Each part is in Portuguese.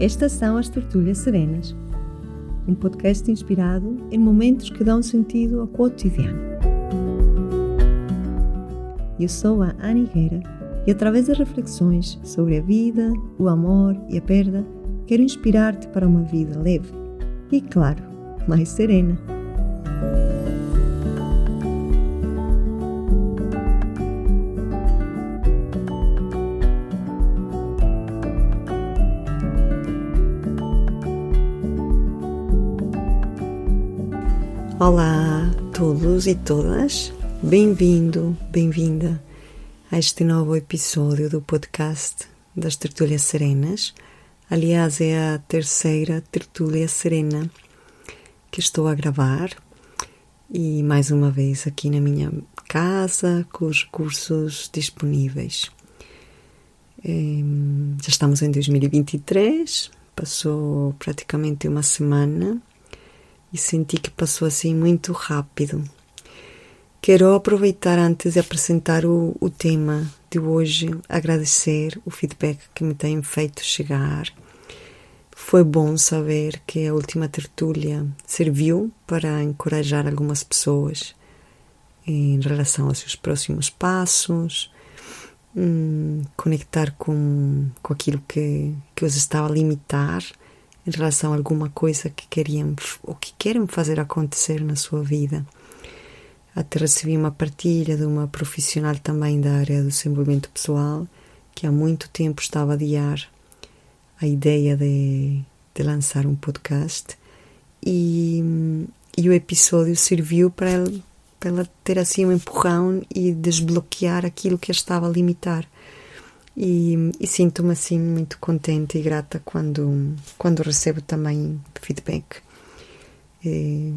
Estas são as Tertúlias Serenas, um podcast inspirado em momentos que dão sentido ao cotidiano. Eu sou a Ana Higuera e, através de reflexões sobre a vida, o amor e a perda, quero inspirar-te para uma vida leve e, claro, mais serena. Todos e todas, bem-vindo, bem-vinda a este novo episódio do podcast das Tertúlias Serenas. Aliás, é a terceira Tertúlia Serena que estou a gravar e mais uma vez aqui na minha casa com os recursos disponíveis. Já estamos em 2023, passou praticamente uma semana e senti que passou assim muito rápido. Quero aproveitar antes de apresentar o, o tema de hoje, agradecer o feedback que me têm feito chegar. Foi bom saber que a última tertúlia serviu para encorajar algumas pessoas em relação aos seus próximos passos, hum, conectar com, com aquilo que, que os estava a limitar em relação a alguma coisa que queriam ou que querem fazer acontecer na sua vida. Até recebi uma partilha de uma profissional também da área do desenvolvimento pessoal que há muito tempo estava a adiar a ideia de, de lançar um podcast e, e o episódio serviu para ela, para ela ter assim um empurrão e desbloquear aquilo que a estava a limitar e, e sinto-me assim muito contente e grata quando, quando recebo também feedback. E,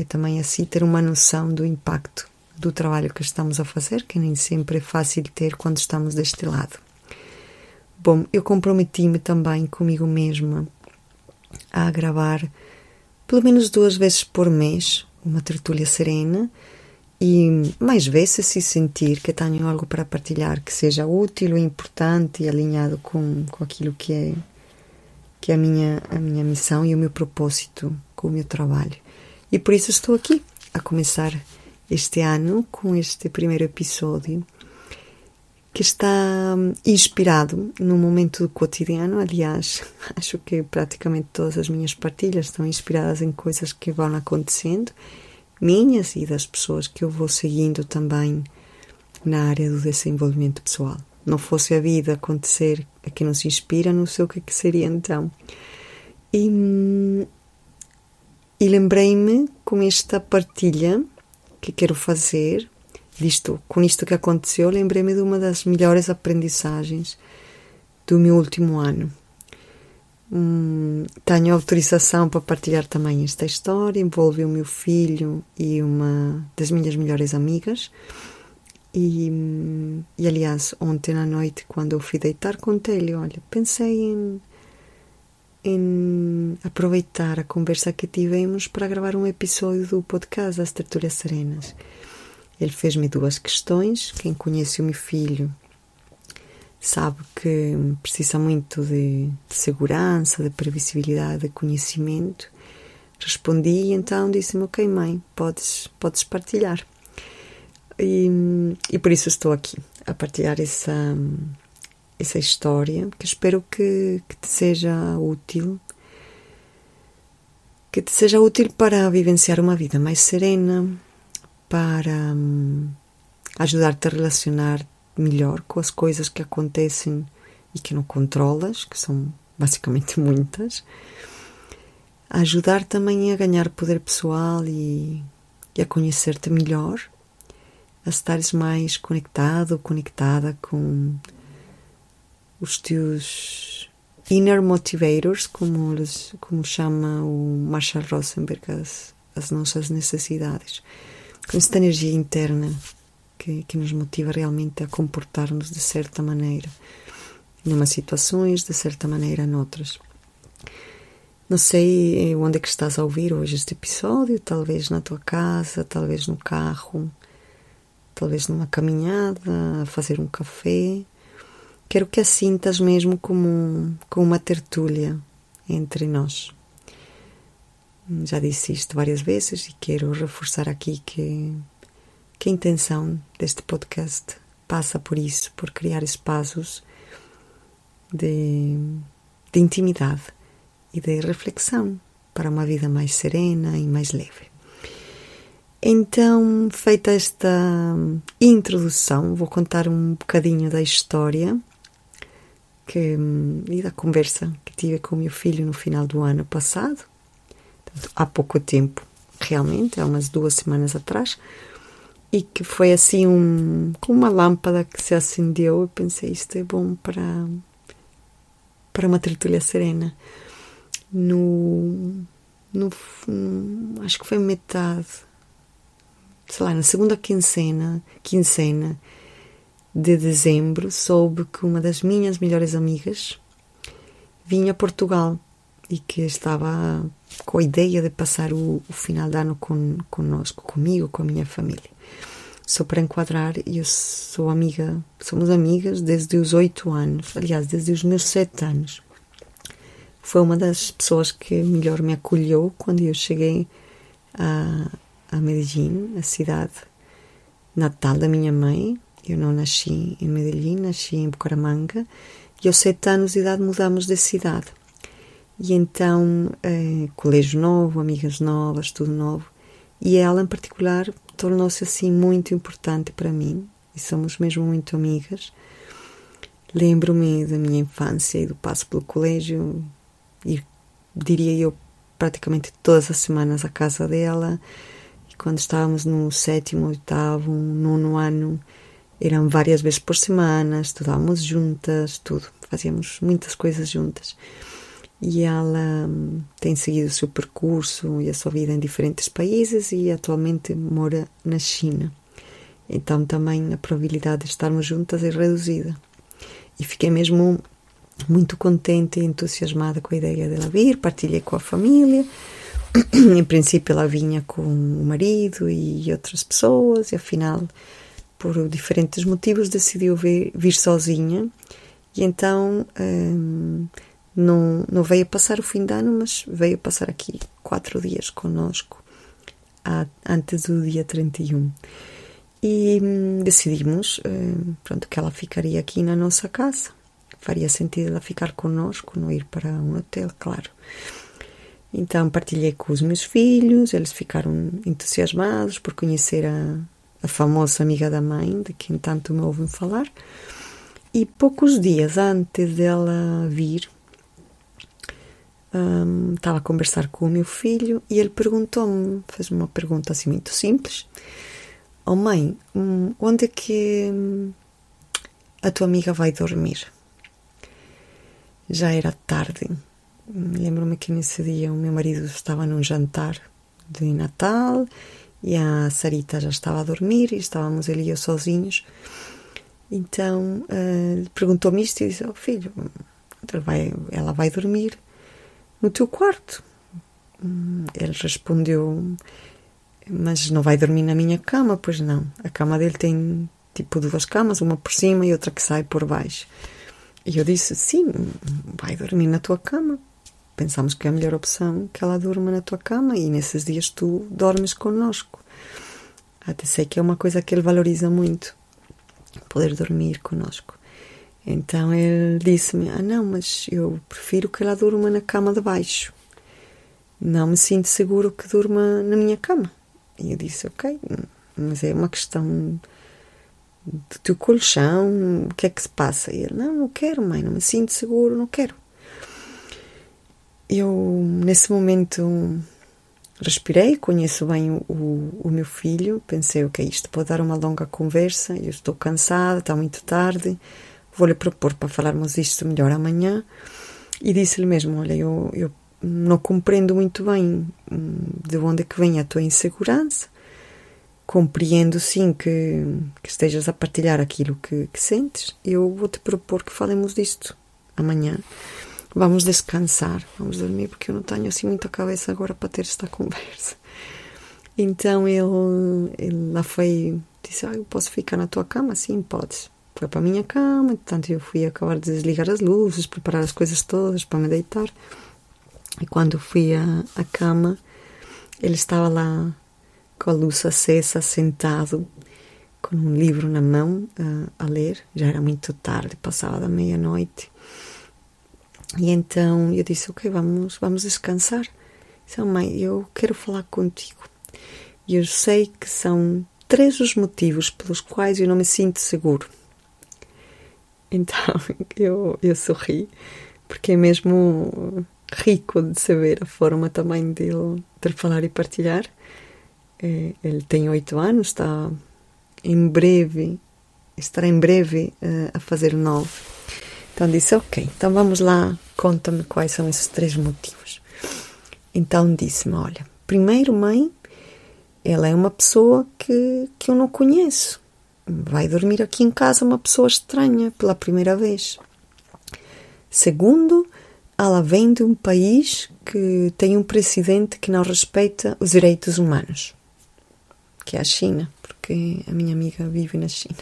é também assim ter uma noção do impacto do trabalho que estamos a fazer, que nem sempre é fácil ter quando estamos deste lado. Bom, eu comprometi-me também comigo mesma a gravar pelo menos duas vezes por mês uma tertúlia serena e mais vezes se sentir que tenho algo para partilhar que seja útil, importante e alinhado com, com aquilo que é que é a minha a minha missão e o meu propósito com o meu trabalho. E por isso estou aqui a começar este ano com este primeiro episódio que está inspirado num momento do cotidiano. Aliás, acho que praticamente todas as minhas partilhas estão inspiradas em coisas que vão acontecendo minhas e das pessoas que eu vou seguindo também na área do desenvolvimento pessoal. Não fosse a vida acontecer a que nos inspira, não sei o que, é que seria então. E, e lembrei-me com esta partilha que quero fazer, disto, com isto que aconteceu, lembrei-me de uma das melhores aprendizagens do meu último ano. Hum, tenho autorização para partilhar também esta história. Envolve o meu filho e uma das minhas melhores amigas. E, e aliás, ontem à noite, quando eu fui deitar, contei-lhe: Olha, pensei em, em aproveitar a conversa que tivemos para gravar um episódio do podcast As Tertúlias Serenas. Ele fez-me duas questões. Quem conhece o meu filho sabe que precisa muito de, de segurança, de previsibilidade, de conhecimento. Respondi e então disse-me: Ok, mãe, podes, podes partilhar. E, e por isso estou aqui a partilhar essa, essa história que espero que, que te seja útil. Que te seja útil para vivenciar uma vida mais serena, para um, ajudar-te a relacionar melhor com as coisas que acontecem e que não controlas, que são basicamente muitas, ajudar também a ganhar poder pessoal e, e a conhecer-te melhor, a estares mais conectado, conectada com os teus inner motivators, como, eles, como chama o Marshall Rosenberg, as, as nossas necessidades, com esta energia interna que, que nos motiva realmente a comportar-nos de certa maneira, em umas situações, de certa maneira noutras. Não sei onde é que estás a ouvir hoje este episódio, talvez na tua casa, talvez no carro, talvez numa caminhada, a fazer um café, quero que a sintas mesmo como, como uma tertúlia entre nós. Já disse isto várias vezes e quero reforçar aqui que, que a intenção deste podcast passa por isso, por criar espaços de, de intimidade e de reflexão para uma vida mais serena e mais leve. Então, feita esta introdução, vou contar um bocadinho da história que, e da conversa que tive com o meu filho no final do ano passado, há pouco tempo, realmente, há umas duas semanas atrás, e que foi assim um, como uma lâmpada que se acendeu. Eu pensei, isto é bom para, para uma tertúlia serena. No, no, acho que foi metade sei lá, na segunda quincena, quincena de dezembro, soube que uma das minhas melhores amigas vinha a Portugal e que estava com a ideia de passar o, o final de ano con, conosco, comigo, com a minha família. Só para enquadrar, eu sou amiga, somos amigas desde os oito anos, aliás, desde os meus sete anos. Foi uma das pessoas que melhor me acolheu quando eu cheguei a, a Medellín, a cidade natal da minha mãe. Eu não nasci em Medellín, nasci em Bucaramanga e aos sete anos de idade mudamos de cidade. E então, eh, colégio novo, amigas novas, tudo novo. E ela, em particular, tornou-se assim muito importante para mim e somos mesmo muito amigas. Lembro-me da minha infância e do passo pelo colégio, e diria eu praticamente todas as semanas à casa dela quando estávamos no sétimo, oitavo, nono ano, eram várias vezes por semana, estudávamos juntas, tudo, fazíamos muitas coisas juntas. E ela hum, tem seguido o seu percurso e a sua vida em diferentes países e atualmente mora na China. Então também a probabilidade de estarmos juntas é reduzida. E fiquei mesmo muito contente e entusiasmada com a ideia dela vir, partilhei com a família em princípio ela vinha com o marido e outras pessoas e afinal por diferentes motivos decidiu vir, vir sozinha. E então hum, não, não veio passar o fim de ano mas veio passar aqui quatro dias conosco antes do dia 31 e hum, decidimos hum, pronto, que ela ficaria aqui na nossa casa. Faria sentido ela ficar conosco não ir para um hotel, claro. Então partilhei com os meus filhos, eles ficaram entusiasmados por conhecer a, a famosa amiga da mãe, de quem tanto me ouvem falar. E poucos dias antes dela vir, um, estava a conversar com o meu filho e ele perguntou-me, fez uma pergunta assim muito simples: Oh mãe, hum, onde é que hum, a tua amiga vai dormir? Já era tarde Lembro-me que nesse dia o meu marido estava num jantar de Natal e a Sarita já estava a dormir e estávamos ele e eu sozinhos. Então uh, perguntou-me isto e disse: oh, Filho, ela vai, dormir no teu quarto. Hum, ele respondeu: Mas não vai dormir na minha cama? Pois não. A cama dele tem tipo duas camas, uma por cima e outra que sai por baixo. E eu disse: Sim, vai dormir na tua cama pensamos que é a melhor opção que ela durma na tua cama e nesses dias tu dormes connosco. Até sei que é uma coisa que ele valoriza muito, poder dormir conosco. Então ele disse-me: Ah, não, mas eu prefiro que ela durma na cama de baixo. Não me sinto seguro que durma na minha cama. E eu disse: Ok, mas é uma questão do teu colchão, o que é que se passa? E ele: Não, não quero, mãe, não me sinto seguro, não quero eu, nesse momento, respirei, conheço bem o, o, o meu filho, pensei, ok, isto pode dar uma longa conversa, eu estou cansada, está muito tarde, vou-lhe propor para falarmos isto melhor amanhã. E disse-lhe mesmo, olha, eu, eu não compreendo muito bem hum, de onde é que vem a tua insegurança, compreendo sim que, que estejas a partilhar aquilo que, que sentes, eu vou-te propor que falemos disto amanhã vamos descansar, vamos dormir, porque eu não tenho assim muita cabeça agora para ter esta conversa. Então ele, ele lá foi, disse: ah, Eu posso ficar na tua cama? Sim, podes, foi para a minha cama, portanto eu fui acabar de desligar as luzes, preparar as coisas todas para me deitar. E quando fui à, à cama, ele estava lá com a luz acesa, sentado, com um livro na mão uh, a ler. Já era muito tarde, passava da meia-noite. E então eu disse: Ok, vamos, vamos descansar. Disse, mãe, eu quero falar contigo. E eu sei que são três os motivos pelos quais eu não me sinto seguro. Então eu, eu sorri, porque é mesmo rico de saber a forma também dele de falar e partilhar. É, ele tem oito anos, está em breve, estará em breve uh, a fazer nove. Então disse: Ok, então vamos lá, conta-me quais são esses três motivos. Então disse-me: Olha, primeiro, mãe, ela é uma pessoa que, que eu não conheço. Vai dormir aqui em casa uma pessoa estranha pela primeira vez. Segundo, ela vem de um país que tem um presidente que não respeita os direitos humanos, que é a China, porque a minha amiga vive na China.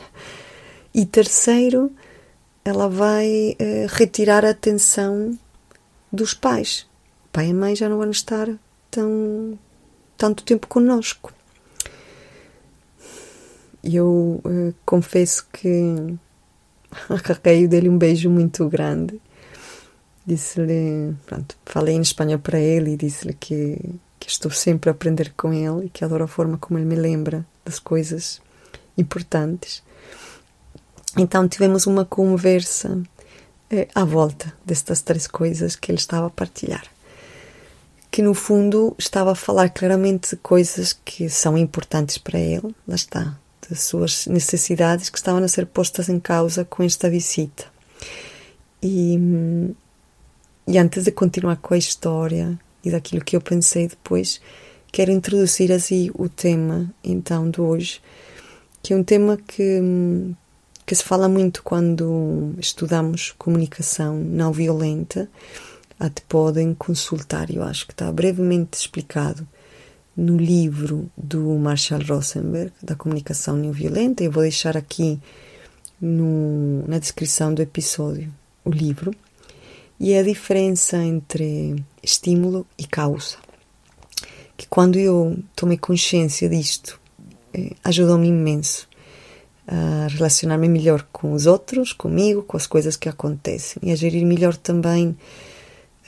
E terceiro, ela vai eh, retirar a atenção dos pais. O pai e mãe já não vão estar tão, tanto tempo conosco. Eu eh, confesso que arranquei dele um beijo muito grande Disse-lhe, pronto, falei em espanhol para ele e disse-lhe que, que estou sempre a aprender com ele e que adoro a forma como ele me lembra das coisas importantes. Então tivemos uma conversa eh, à volta destas três coisas que ele estava a partilhar. Que no fundo estava a falar claramente de coisas que são importantes para ele, lá está, das suas necessidades que estavam a ser postas em causa com esta visita. E, e antes de continuar com a história e daquilo que eu pensei depois, quero introduzir assim o tema então de hoje, que é um tema que, que se fala muito quando estudamos comunicação não violenta. Até podem consultar, eu acho que está brevemente explicado no livro do Marshall Rosenberg, da comunicação não violenta. Eu vou deixar aqui no, na descrição do episódio o livro e é a diferença entre estímulo e causa. Que quando eu tomei consciência disto, eh, ajudou-me imenso a relacionar-me melhor com os outros, comigo, com as coisas que acontecem e a gerir melhor também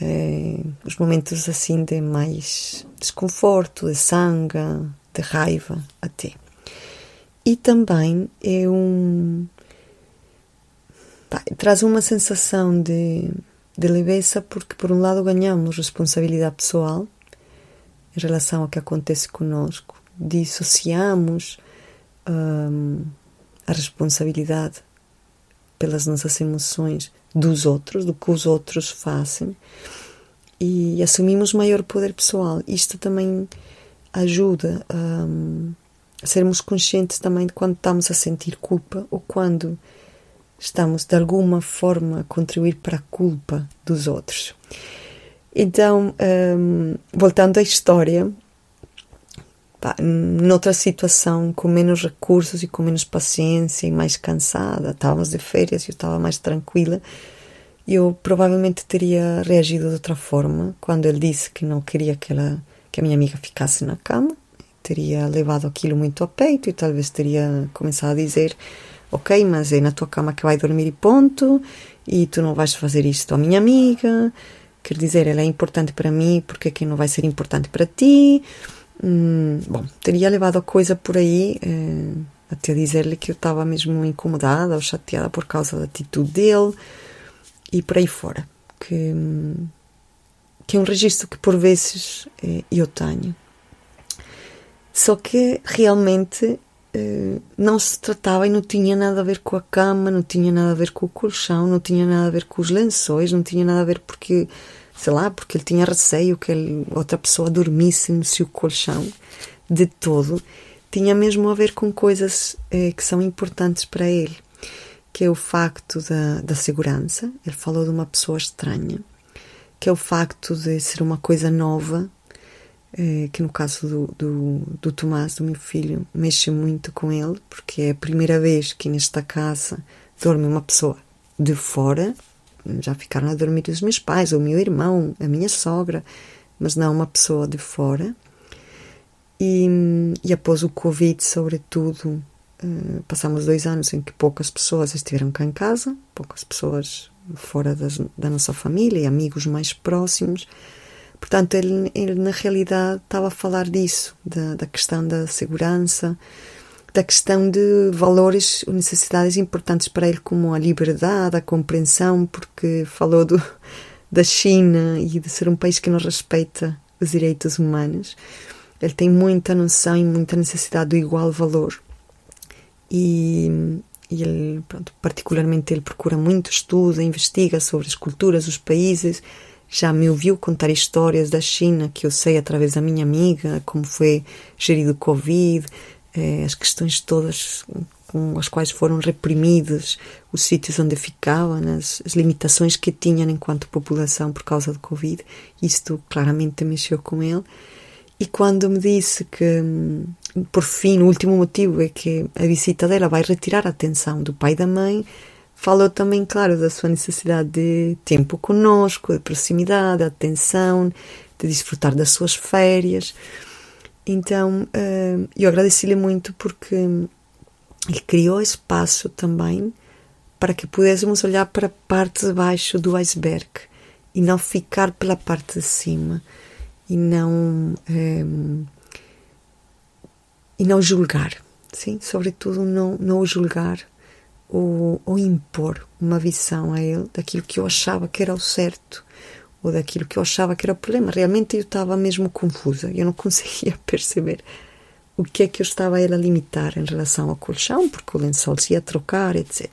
eh, os momentos assim de mais desconforto, de sangue, de raiva até. E também é um. Traz uma sensação de de leveza porque, por um lado, ganhamos responsabilidade pessoal em relação ao que acontece conosco, dissociamos hum, a responsabilidade pelas nossas emoções dos outros, do que os outros fazem, e assumimos maior poder pessoal. Isto também ajuda hum, a sermos conscientes também de quando estamos a sentir culpa ou quando estamos de alguma forma a contribuir para a culpa dos outros. Então, um, voltando à história, pá, noutra situação, com menos recursos e com menos paciência e mais cansada, estávamos de férias e eu estava mais tranquila, eu provavelmente teria reagido de outra forma quando ele disse que não queria que, ela, que a minha amiga ficasse na cama. Teria levado aquilo muito a peito e talvez teria começado a dizer ok, mas é na tua cama que vai dormir e ponto, e tu não vais fazer isto à minha amiga, quer dizer, ela é importante para mim, porque é que não vai ser importante para ti? Hum, bom, teria levado a coisa por aí, eh, até dizer-lhe que eu estava mesmo incomodada ou chateada por causa da atitude dele, e por aí fora, que, que é um registro que por vezes eh, eu tenho. Só que realmente eh, não se tratava e não tinha nada a ver com a cama, não tinha nada a ver com o colchão, não tinha nada a ver com os lençóis, não tinha nada a ver porque, sei lá, porque ele tinha receio que ele, outra pessoa dormisse no seu colchão de todo. Tinha mesmo a ver com coisas eh, que são importantes para ele, que é o facto da, da segurança. Ele falou de uma pessoa estranha, que é o facto de ser uma coisa nova eh, que no caso do, do, do Tomás, do meu filho, mexe muito com ele, porque é a primeira vez que nesta casa dorme uma pessoa de fora, já ficaram a dormir os meus pais, o meu irmão, a minha sogra, mas não uma pessoa de fora. E, e após o Covid, sobretudo, uh, passamos dois anos em que poucas pessoas estiveram cá em casa, poucas pessoas fora das, da nossa família e amigos mais próximos. Portanto, ele, ele na realidade estava a falar disso, da, da questão da segurança, da questão de valores ou necessidades importantes para ele, como a liberdade, a compreensão, porque falou do, da China e de ser um país que não respeita os direitos humanos. Ele tem muita noção e muita necessidade do igual valor. E, e ele, pronto, particularmente, ele procura muito estudo, investiga sobre as culturas, os países. Já me ouviu contar histórias da China que eu sei através da minha amiga, como foi gerido o Covid, as questões todas com as quais foram reprimidos os sítios onde ficavam, as, as, limitações que tinham enquanto população por causa do Covid. Isto claramente mexeu com ele. E quando me disse que, por fim, o último motivo é que a visita dela vai retirar a atenção do pai e da mãe, falou também, claro, da sua necessidade de tempo conosco, de proximidade, de atenção, de desfrutar das suas férias. Então, uh, eu agradeci-lhe muito porque ele criou espaço também para que pudéssemos olhar para a parte de baixo do iceberg e não ficar pela parte de cima e não um, eh, e não julgar, sim, sobretudo não não julgar ou, ou impor uma visão a ele daquilo que eu achava que era o certo ou daquilo que eu achava que era o problema. Realmente eu estava mesmo confusa, eu não conseguia perceber o que é que eu estava a limitar em relação ao colchão, porque o lençol se ia trocar, etc.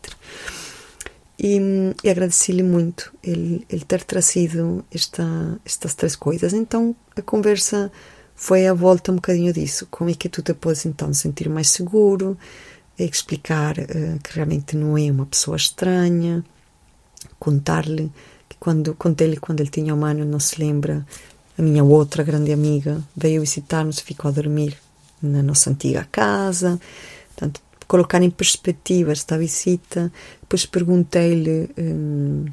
E, e agradeci-lhe muito ele, ele, ter trazido esta, estas três coisas. Então a conversa foi a volta um bocadinho disso. Como é que tu te podes então sentir mais seguro, explicar uh, que realmente não é uma pessoa estranha, contar-lhe quando contei-lhe quando ele tinha um ano, não se lembra, a minha outra grande amiga veio visitar-nos e ficou a dormir na nossa antiga casa. Portanto, colocar em perspectiva esta visita. Depois perguntei-lhe hum,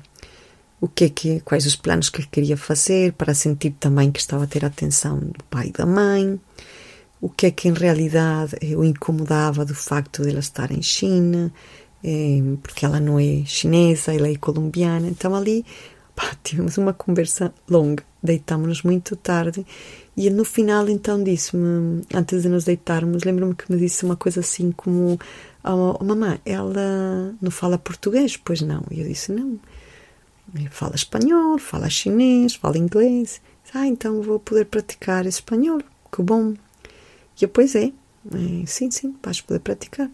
o que é que, quais os planos que ele queria fazer para sentir também que estava a ter a atenção do pai e da mãe. O que é que em realidade o incomodava do facto de ela estar em China, eh, porque ela não é chinesa, ela é colombiana. Então ali Pá, tivemos uma conversa longa, deitámos-nos muito tarde e no final então disse-me, antes de nos deitarmos, lembro-me que me disse uma coisa assim como oh, oh, mamãe, ela não fala português? Pois não. E eu disse, não. Fala espanhol, fala chinês, fala inglês. Ah, então vou poder praticar espanhol. Que bom. E eu, pois é sim, sim, vais poder praticar.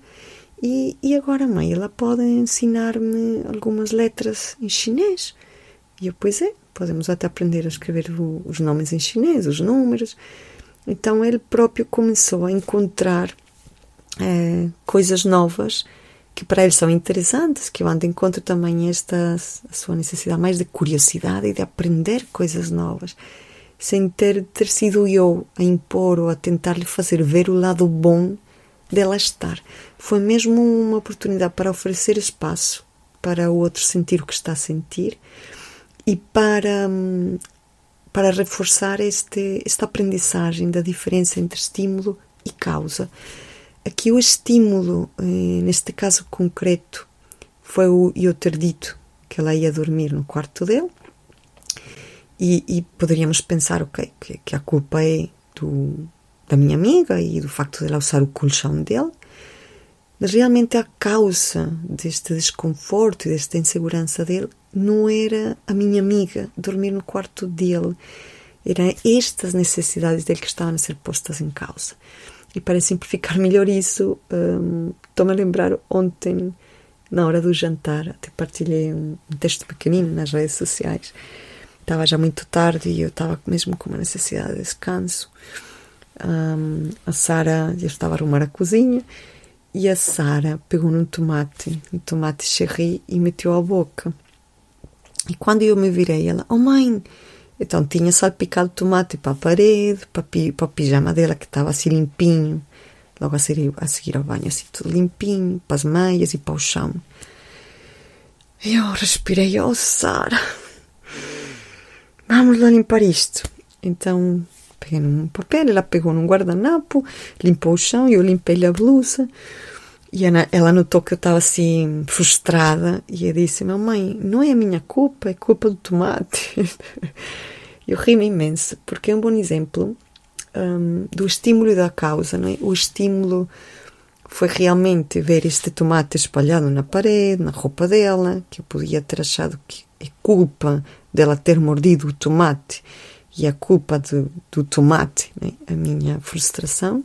E, e agora, mãe, ela pode ensinar-me algumas letras em chinês. E eu, pois é, podemos até aprender a escrever o, os nomes em chinês, os números. Então ele próprio começou a encontrar é, coisas novas que para ele são interessantes, que vão de encontro também esta a sua necessidade mais de curiosidade e de aprender coisas novas, sem ter, ter sido eu a impor ou a tentar lhe fazer ver o lado bom dela estar. Foi mesmo uma oportunidade para oferecer espaço para o outro sentir o que está a sentir e para, para reforçar este, esta aprendizagem da diferença entre estímulo e causa. Aqui o estímulo, eh, neste caso concreto, foi o eu ter dito que ela ia dormir no quarto dele e, e poderíamos pensar, ok, que, que, a culpa é do, da minha amiga e do facto de ela usar o colchão dele, mas realmente a causa deste desconforto e desta insegurança dele não era a minha amiga dormir no quarto dele. Eram estas necessidades dele que estavam a ser postas em causa. E para simplificar melhor isso, um, estou-me a lembrar ontem, na hora do jantar, até partilhei um, um texto pequenino nas redes sociais. Estava já muito tarde e eu estava mesmo com uma necessidade de descanso. Um, a Sara já estava a arrumar a cozinha e a Sara pegou num tomate, um tomate cherry, e meteu à boca. E quando eu me virei, ela, oh mãe, então tinha salpicado tomate para a parede, para, para o pijama dela que estava assim limpinho, logo a seguir, a seguir ao banho, assim tudo limpinho, para as meias e para o chão. E eu respirei, oh Sara, vamos lá limpar isto. Então peguei num papel, ela pegou num guardanapo, limpou o chão e eu limpei a blusa. E ela notou que eu estava assim frustrada e eu disse: Mamãe, não é a minha culpa, é culpa do tomate. eu ri-me imenso, porque é um bom exemplo um, do estímulo da causa. Não é? O estímulo foi realmente ver este tomate espalhado na parede, na roupa dela, que eu podia ter achado que é culpa dela ter mordido o tomate e a culpa do, do tomate, é? a minha frustração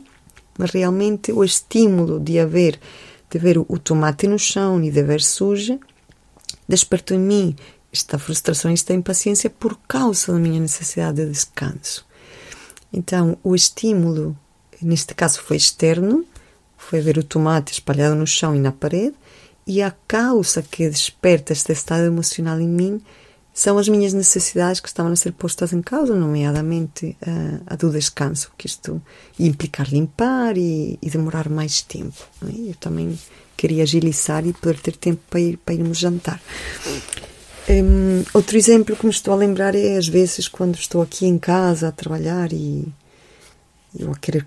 mas realmente o estímulo de haver de ver o tomate no chão e de ver suja despertou em mim esta frustração, esta impaciência por causa da minha necessidade de descanso. Então, o estímulo, neste caso, foi externo, foi ver o tomate espalhado no chão e na parede, e a causa que desperta este estado emocional em mim são as minhas necessidades que estavam a ser postas em causa, nomeadamente a, a do descanso, que isto ia implicar limpar e, e demorar mais tempo. É? Eu também queria agilizar e poder ter tempo para, ir, para irmos jantar. Um, outro exemplo que me estou a lembrar é às vezes quando estou aqui em casa a trabalhar e eu a querer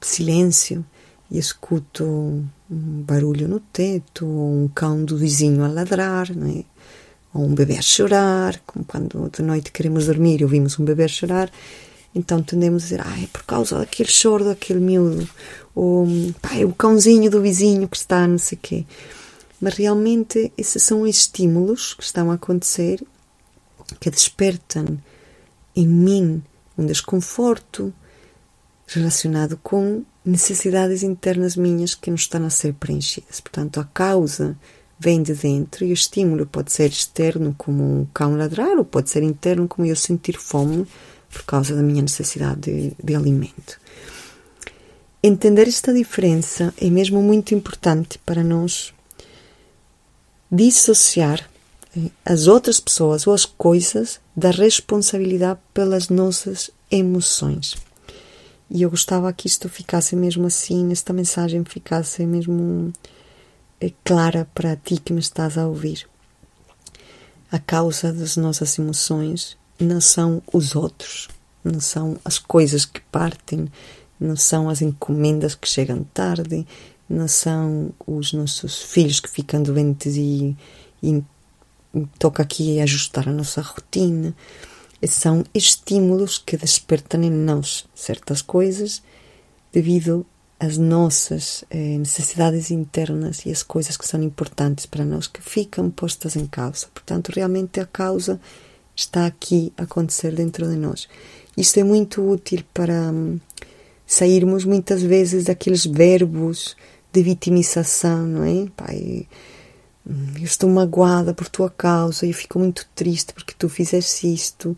silêncio e escuto um barulho no teto ou um cão do vizinho a ladrar, não é? Ou um bebê a chorar, como quando de noite queremos dormir e ouvimos um bebê chorar, então tendemos a dizer, ah, é por causa daquele choro daquele miúdo, ou pá, é o cãozinho do vizinho que está não sei quê. Mas realmente esses são estímulos que estão a acontecer que despertam em mim um desconforto relacionado com necessidades internas minhas que não estão a ser preenchidas. Portanto, a causa vem de dentro e o estímulo pode ser externo, como um cão ladrar, ou pode ser interno, como eu sentir fome por causa da minha necessidade de, de alimento. Entender esta diferença é mesmo muito importante para nós dissociar eh, as outras pessoas ou as coisas da responsabilidade pelas nossas emoções. E eu gostava que isto ficasse mesmo assim, esta mensagem ficasse mesmo clara para ti que me estás a ouvir. A causa das nossas emoções não são os outros, não são as coisas que partem, não são as encomendas que chegam tarde, não são os nossos filhos que ficam doentes e, e toca aqui ajustar a nossa rotina. São estímulos que despertam em nós certas coisas devido as nossas eh, necessidades internas e as coisas que são importantes para nós que ficam postas em causa. Portanto, realmente a causa está aqui a acontecer dentro de nós. Isto é muito útil para hum, sairmos muitas vezes daqueles verbos de vitimização, não é? Pai, hum, eu estou magoada por tua causa, eu fico muito triste porque tu fizeste isto.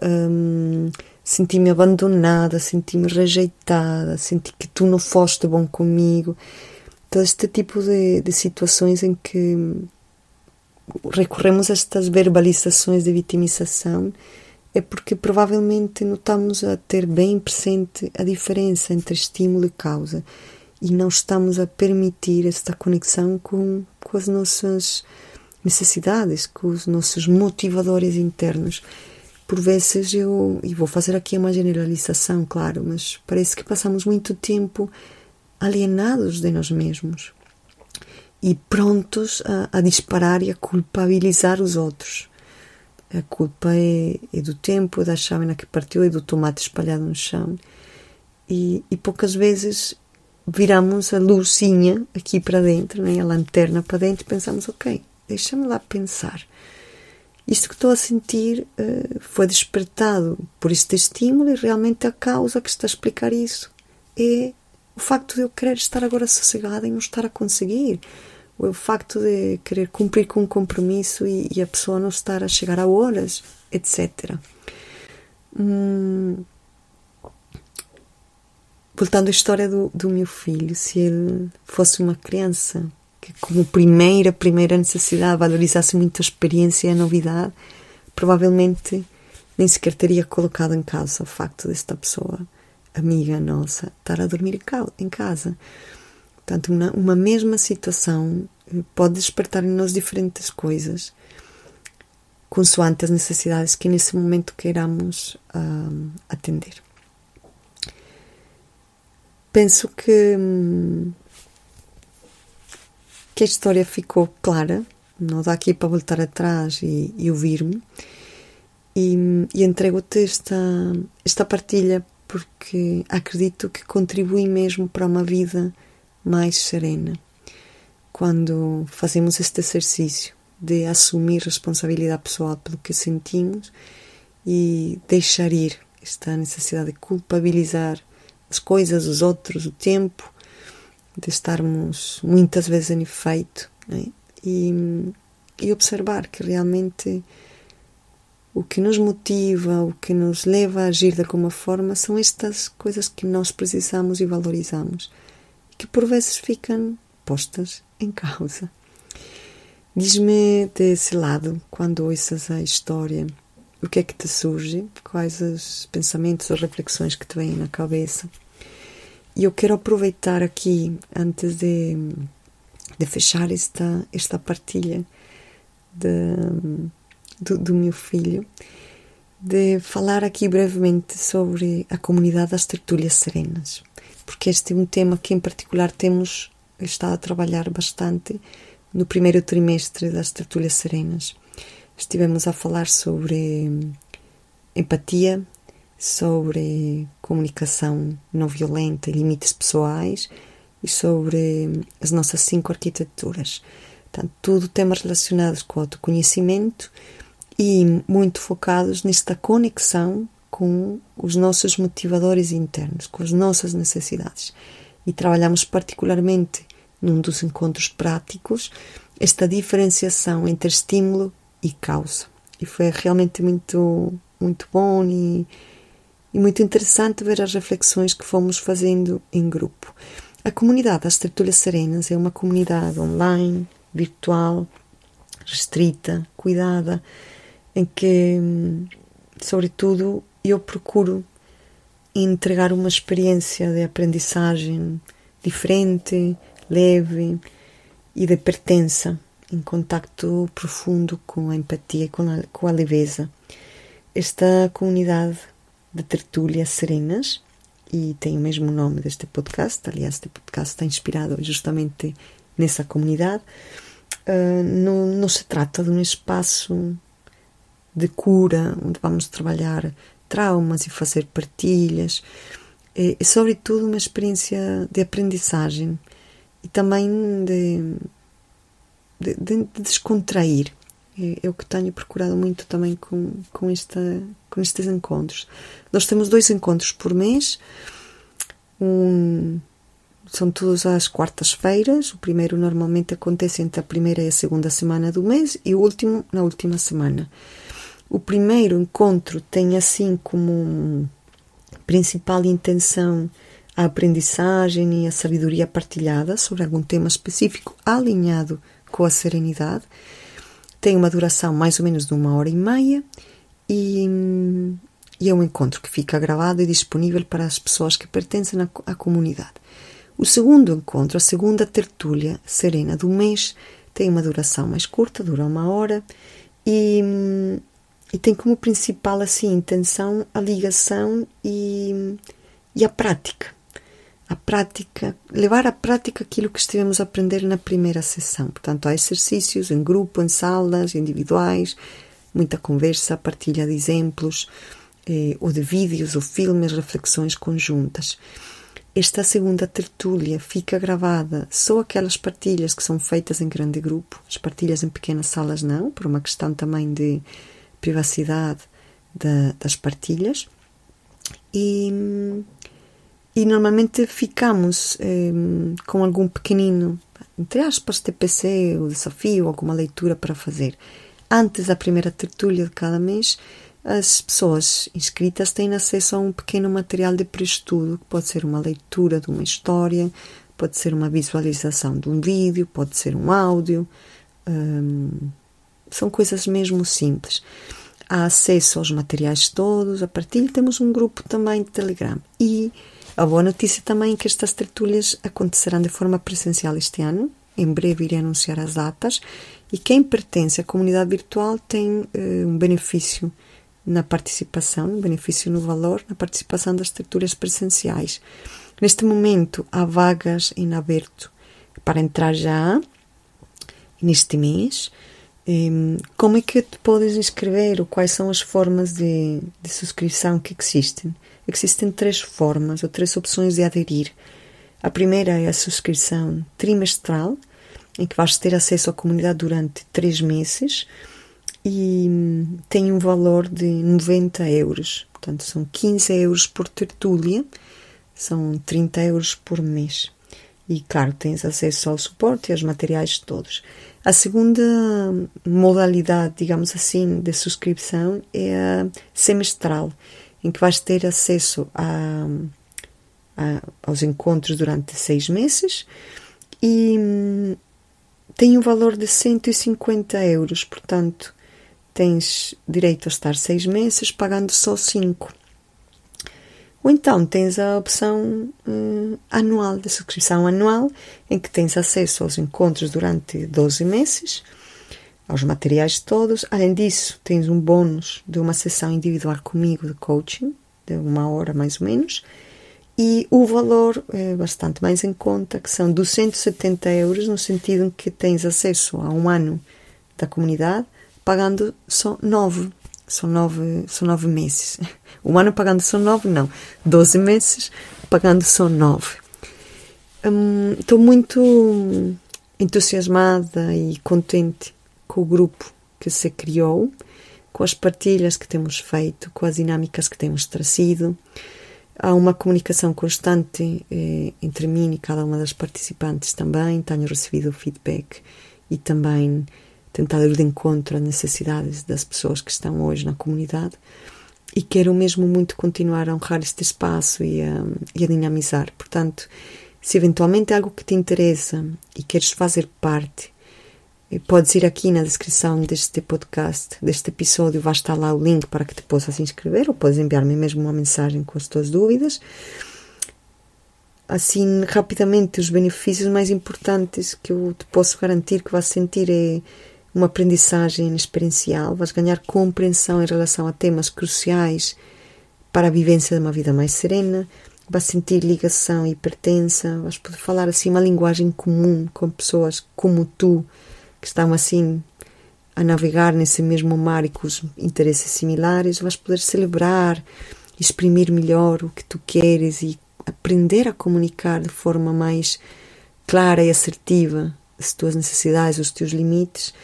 Hum, senti-me abandonada, senti-me rejeitada, senti que tu não foste bom comigo. Todo este tipo de, de situações em que recorremos a estas verbalizações de vitimização é porque provavelmente não estamos a ter bem presente a diferença entre estímulo e causa e não estamos a permitir esta conexão com, com as nossas necessidades, com os nossos motivadores internos por vezes eu, e vou fazer aqui uma generalização, claro, mas parece que passamos muito tempo alienados de nós mesmos e prontos a, a disparar e a culpabilizar os outros. A culpa é, é, do tempo, é da chávena que partiu, é do tomate espalhado no chão. E, e poucas vezes viramos a luzinha aqui para dentro, né, a lanterna para dentro e pensamos: ok, deixa-me lá pensar isto que estou a sentir uh, foi despertado por este estímulo e realmente a causa que está a explicar isso é o facto de eu querer estar agora sossegada e não estar a conseguir. Ou é o facto de querer cumprir com um compromisso e, e a pessoa não estar a chegar a horas, etc. Hum, voltando à história do, do meu filho, se ele fosse uma criança que como primeira, primeira necessidade valorizasse muito a experiência e a novidade, provavelmente nem sequer teria colocado em causa o facto desta pessoa, amiga nossa, estar a dormir em casa. Portanto, uma, uma mesma situação, pode despertar em nós diferentes coisas, consoante as necessidades que nesse momento queiramos uh, atender. Penso que, que a história ficou clara, não dá aqui para voltar atrás e, e ouvir-me. E, e entrego-te esta, esta partilha porque acredito que contribui mesmo para uma vida mais serena quando fazemos este exercício de assumir responsabilidade pessoal pelo que sentimos e deixar ir esta necessidade de culpabilizar as coisas, os outros, o tempo, de estarmos muitas vezes em efeito né? e, e observar que realmente o que nos motiva, o que nos leva a agir de alguma forma são estas coisas que nós precisamos e valorizamos que por vezes ficam postas em causa. Diz-me desse lado, quando ouças a história, o que é que te surge? Quais os pensamentos ou reflexões que te vêm na cabeça? E eu quero aproveitar aqui, antes de, de fechar esta, esta partilha, de do, do meu filho, de falar aqui brevemente sobre a comunidade das tertúlias serenas, porque este é um tema que em particular temos estado a trabalhar bastante no primeiro trimestre das tertúlias serenas. Estivemos a falar sobre empatia, sobre comunicação não violenta e limites pessoais e sobre as nossas cinco arquiteturas. Portanto, tudo temas relacionados com o autoconhecimento, e muito focados nesta conexão com os nossos motivadores internos, com as nossas necessidades. E trabalhamos particularmente num dos encontros práticos esta diferenciação entre estímulo e causa. E foi realmente muito, muito bom e, e muito interessante ver as reflexões que fomos fazendo em grupo. A comunidade das Tertulhas Serenas é uma comunidade online, virtual, restrita, cuidada, em que, sobretudo, eu procuro entregar uma experiência de aprendizagem diferente, leve e de pertença, em contacto profundo com a empatia e com a, com a leveza. Esta comunidade de tertúlias serenas, e tem o mesmo nome deste podcast, aliás, este podcast está inspirado justamente nessa comunidade, uh, não, não se trata de um espaço de cura, onde vamos trabalhar traumas e fazer partilhas. É, é sobretudo uma experiência de aprendizagem e também de, de, de descontrair. É, é, o que tenho procurado muito também com, com, esta, com estes encontros. Nós temos dois encontros por mês. Um, são todas as quartas-feiras. O primeiro normalmente acontece entre a primeira e a segunda semana do mês e o último na última semana. O primeiro encontro tem assim como principal intenção a aprendizagem e a sabedoria partilhada sobre algum tema específico alinhado com a serenidade. Tem uma duração mais ou menos de uma hora e meia e, e é um encontro que fica gravado e disponível para as pessoas que pertencem à, à comunidade. O segundo encontro, a segunda tertúlia serena do mês, tem uma duração mais curta, dura uma hora e e tem como principal assim intenção a ligação e, e a prática. A prática, levar à prática aquilo que estivemos a aprender na primeira sessão. Portanto, há exercícios em grupo, em salas, individuais, muita conversa, partilha de exemplos, eh, ou de vídeos ou filmes, reflexões conjuntas. Esta segunda tertúlia fica gravada só aquelas partilhas que são feitas em grande grupo, as partilhas em pequenas salas não, por uma questão também de privacidade das partilhas e, e normalmente ficamos eh, com algum pequenino, entre aspas, TPC, o desafio, alguma leitura para fazer. Antes da primeira tertúlia de cada mês, as pessoas inscritas têm acesso a um pequeno material de pré-estudo, que pode ser uma leitura de uma história, pode ser uma visualização de um vídeo, pode ser um áudio. Hum, são coisas mesmo simples. Há acesso aos materiais todos, a partilha. Temos um grupo também de Telegram. E a boa notícia também é que estas tertúlias acontecerão de forma presencial este ano, Em breve irei anunciar as datas. E quem pertence à comunidade virtual tem uh, um benefício na participação, um benefício no valor, na participação das estruturas presenciais. Neste momento há vagas em aberto para entrar já neste mês. Como é que te podes inscrever ou quais são as formas de, de subscrição que existem? Existem três formas ou três opções de aderir. A primeira é a subscrição trimestral, em que vais ter acesso à comunidade durante três meses e hum, tem um valor de 90 euros. Portanto, são 15 euros por tertúlia, são 30 euros por mês. E, claro, tens acesso ao suporte e aos materiais todos. A segunda modalidade, digamos assim, de subscrição é a semestral, em que vais ter acesso a, a, aos encontros durante seis meses e hum, tem um valor de 150 euros, portanto, tens direito a estar seis meses pagando só cinco. Ou então tens a opção uh, anual, de subscrição anual, em que tens acesso aos encontros durante 12 meses, aos materiais todos. Além disso, tens um bônus de uma sessão individual comigo de coaching, de uma hora mais ou menos, e o valor é bastante mais em conta, que são 270 euros, no sentido em que tens acesso a um ano da comunidade, pagando só 9 são nove, são nove meses. Um ano pagando só nove, não. Doze meses pagando só nove. Estou hum, muito entusiasmada e contente com o grupo que se criou, com as partilhas que temos feito, com as dinâmicas que temos trazido. Há uma comunicação constante eh, entre mim e cada uma das participantes também. Tenho recebido feedback e também tentar ir de encontro às necessidades das pessoas que estão hoje na comunidade e quero mesmo muito continuar a honrar este espaço e a, e a dinamizar. Portanto, se eventualmente é algo que te interessa e queres fazer parte, podes ir aqui na descrição deste podcast, deste episódio, vai estar lá o link para que te possas inscrever ou podes enviar-me mesmo uma mensagem com as tuas dúvidas. Assim, rapidamente, os benefícios mais importantes que eu te posso garantir que vais sentir é uma aprendizagem experiencial, vais ganhar compreensão em relação a temas cruciais para a vivência de uma vida mais serena, vais sentir ligação e pertença, vais poder falar assim uma linguagem comum com pessoas como tu, que estão assim a navegar nesse mesmo mar e com interesses similares, vais poder celebrar, exprimir melhor o que tu queres e aprender a comunicar de forma mais clara e assertiva as tuas necessidades, os teus limites.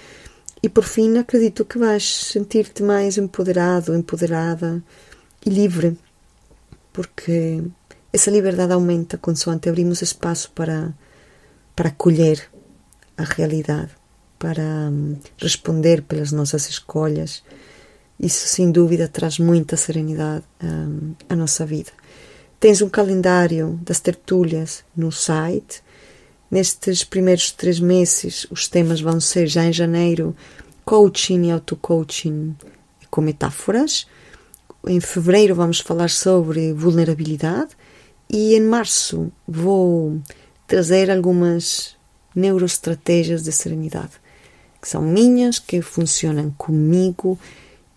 E por fim, acredito que vais sentir-te mais empoderado, empoderada e livre, porque essa liberdade aumenta consoante abrimos espaço para, para acolher a realidade, para um, responder pelas nossas escolhas. Isso, sem dúvida, traz muita serenidade um, à nossa vida. Tens um calendário das tertúlias no site Nestes primeiros três meses, os temas vão ser já em janeiro coaching e auto-coaching com metáforas. Em fevereiro vamos falar sobre vulnerabilidade e em março vou trazer algumas neuroestratégias de serenidade que são minhas, que funcionam comigo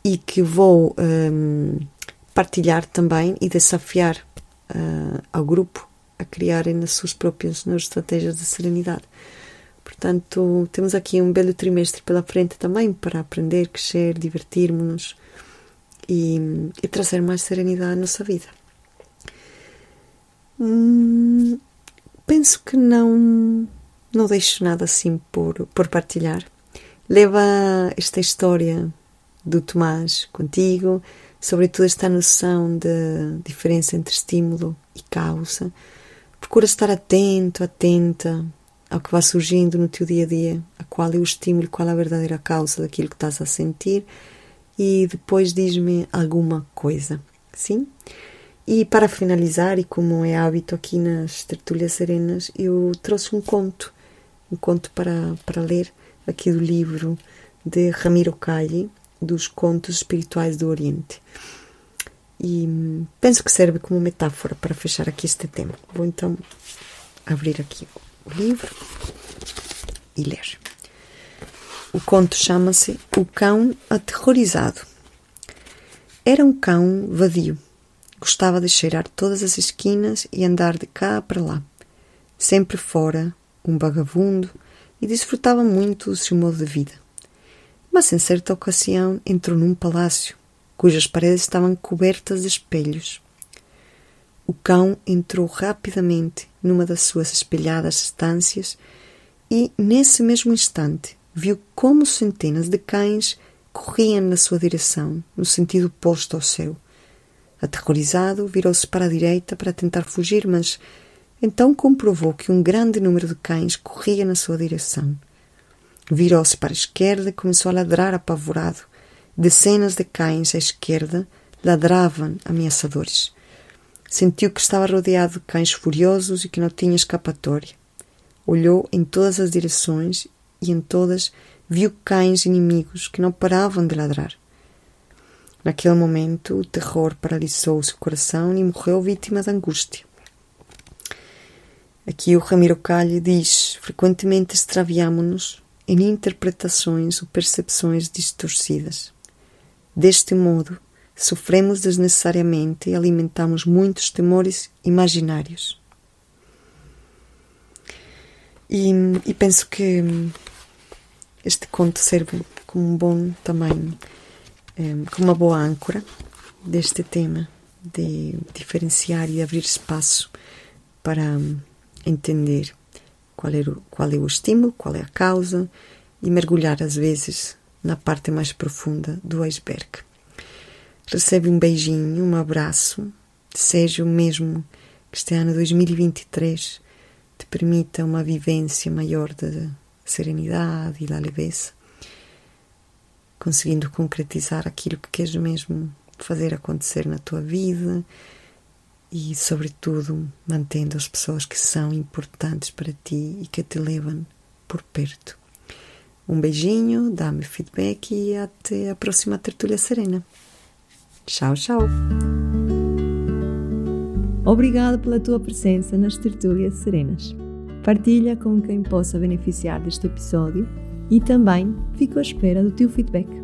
e que vou um, partilhar também e desafiar uh, ao grupo a criarem as suas próprias estratégias de serenidade. Portanto, temos aqui um belo trimestre pela frente também para aprender, crescer, divertirmos-nos e, e, trazer mais serenidade à nossa vida. Hum, penso que não, não deixo nada assim por, por partilhar. Leva esta história do Tomás contigo, sobretudo esta noção de diferença entre estímulo e causa. Procura estar atento, atenta ao que vai surgindo no teu dia a dia, a qual é o estímulo, qual é a verdadeira causa daquilo que estás a sentir. E depois diz-me alguma coisa, sim? E para finalizar, e como é hábito aqui nas tertúlias serenas, eu trouxe um conto, um conto para, para ler aqui do livro de Ramiro Calle, dos Contos Espirituais do Oriente. E penso que serve como metáfora para fechar aqui este tema. Vou então abrir aqui o livro e ler. O conto chama-se O Cão Aterrorizado. Era um cão vadio. Gostava de cheirar todas as esquinas e andar de cá para lá. Sempre fora, um vagabundo, e desfrutava muito do seu modo de vida. Mas em certa ocasião entrou num palácio, cujas paredes estavam cobertas de espelhos. O cão entrou rapidamente numa das suas espelhadas estâncias e, nesse mesmo instante, viu como centenas de cães corriam na sua direção, no sentido oposto ao seu. Aterrorizado, virou-se para a direita para tentar fugir, mas então comprovou que um grande número de cães corria na sua direção. Virou-se para a esquerda e começou a ladrar apavorado. Dezenas de cães à esquerda ladravam ameaçadores. Sentiu que estava rodeado de cães furiosos e que não tinha escapatória. Olhou em todas as direções e em todas viu cães inimigos que não paravam de ladrar. Naquele momento, o terror paralisou seu coração e morreu vítima da angústia. Aqui o Ramiro Calho diz: frequentemente extraviamo-nos em interpretações ou percepções distorcidas. Deste modo, sofremos desnecessariamente e alimentamos muitos temores imaginários. E, e, penso que este conto serve como um bom também, um, como uma boa âncora deste tema de diferenciar e abrir espaço para entender qual é, o, qual é o estímulo, qual é a causa e mergulhar às vezes na parte mais profunda do iceberg. Recebe um beijinho, um abraço, seja o mesmo que este ano 2023 te permita uma vivência maior de serenidade e da leveza, conseguindo concretizar aquilo que queres mesmo fazer acontecer na tua vida e, sobretudo, mantendo as pessoas que são importantes para ti e que te levam por perto. Um beijinho, dá-me feedback e até a próxima tertúlia serena. Tchau, tchau. Obrigada pela tua presença nas tertúlias serenas. Partilha com quem possa beneficiar deste episódio e também fico à espera do teu feedback.